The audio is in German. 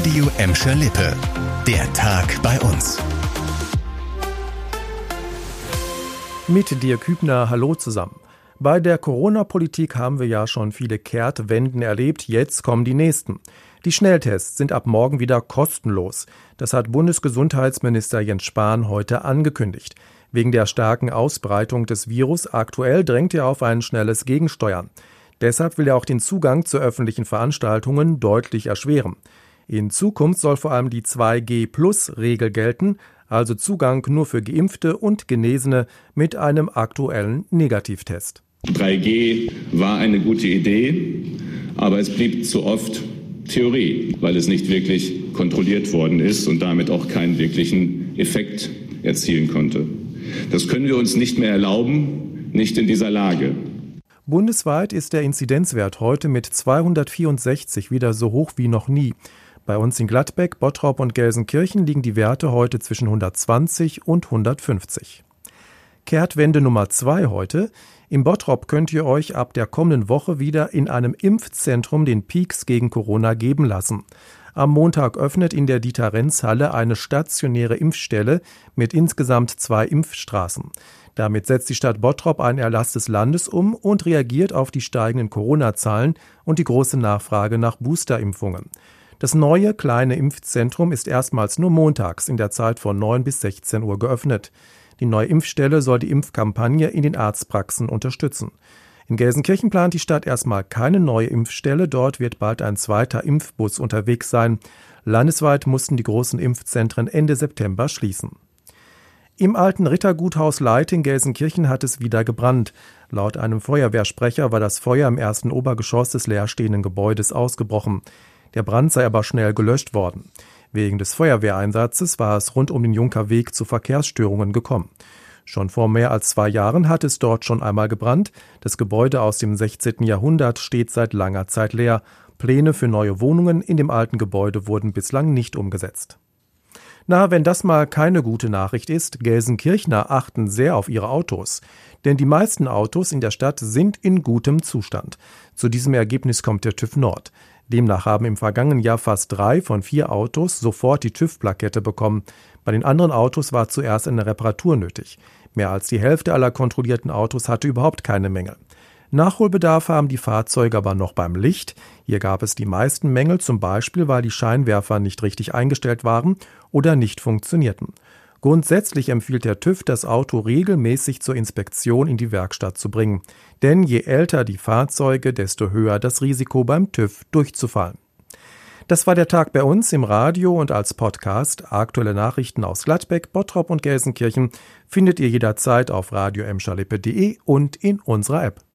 Radio Emscher Lippe. Der Tag bei uns. Mit dir Kübner, hallo zusammen. Bei der Corona-Politik haben wir ja schon viele Kehrtwenden erlebt, jetzt kommen die nächsten. Die Schnelltests sind ab morgen wieder kostenlos. Das hat Bundesgesundheitsminister Jens Spahn heute angekündigt. Wegen der starken Ausbreitung des Virus aktuell drängt er auf ein schnelles Gegensteuern. Deshalb will er auch den Zugang zu öffentlichen Veranstaltungen deutlich erschweren. In Zukunft soll vor allem die 2G-Plus-Regel gelten, also Zugang nur für Geimpfte und Genesene mit einem aktuellen Negativtest. 3G war eine gute Idee, aber es blieb zu oft Theorie, weil es nicht wirklich kontrolliert worden ist und damit auch keinen wirklichen Effekt erzielen konnte. Das können wir uns nicht mehr erlauben, nicht in dieser Lage. Bundesweit ist der Inzidenzwert heute mit 264 wieder so hoch wie noch nie. Bei uns in Gladbeck, Bottrop und Gelsenkirchen liegen die Werte heute zwischen 120 und 150. Kehrtwende Nummer zwei heute. Im Bottrop könnt ihr euch ab der kommenden Woche wieder in einem Impfzentrum den Peaks gegen Corona geben lassen. Am Montag öffnet in der Dieter-Renz-Halle eine stationäre Impfstelle mit insgesamt zwei Impfstraßen. Damit setzt die Stadt Bottrop einen Erlass des Landes um und reagiert auf die steigenden Corona-Zahlen und die große Nachfrage nach Boosterimpfungen. Das neue kleine Impfzentrum ist erstmals nur montags in der Zeit von 9 bis 16 Uhr geöffnet. Die neue Impfstelle soll die Impfkampagne in den Arztpraxen unterstützen. In Gelsenkirchen plant die Stadt erstmal keine neue Impfstelle. Dort wird bald ein zweiter Impfbus unterwegs sein. Landesweit mussten die großen Impfzentren Ende September schließen. Im alten Ritterguthaus Leit in Gelsenkirchen hat es wieder gebrannt. Laut einem Feuerwehrsprecher war das Feuer im ersten Obergeschoss des leerstehenden Gebäudes ausgebrochen. Der Brand sei aber schnell gelöscht worden. Wegen des Feuerwehreinsatzes war es rund um den Junkerweg zu Verkehrsstörungen gekommen. Schon vor mehr als zwei Jahren hat es dort schon einmal gebrannt. Das Gebäude aus dem 16. Jahrhundert steht seit langer Zeit leer. Pläne für neue Wohnungen in dem alten Gebäude wurden bislang nicht umgesetzt. Na, wenn das mal keine gute Nachricht ist, Gelsenkirchner achten sehr auf ihre Autos. Denn die meisten Autos in der Stadt sind in gutem Zustand. Zu diesem Ergebnis kommt der TÜV Nord. Demnach haben im vergangenen Jahr fast drei von vier Autos sofort die TÜV-Plakette bekommen. Bei den anderen Autos war zuerst eine Reparatur nötig. Mehr als die Hälfte aller kontrollierten Autos hatte überhaupt keine Mängel. Nachholbedarf haben die Fahrzeuge aber noch beim Licht. Hier gab es die meisten Mängel, zum Beispiel weil die Scheinwerfer nicht richtig eingestellt waren oder nicht funktionierten. Grundsätzlich empfiehlt der TÜV, das Auto regelmäßig zur Inspektion in die Werkstatt zu bringen. Denn je älter die Fahrzeuge, desto höher das Risiko beim TÜV durchzufallen. Das war der Tag bei uns im Radio und als Podcast. Aktuelle Nachrichten aus Gladbeck, Bottrop und Gelsenkirchen findet ihr jederzeit auf radio und in unserer App.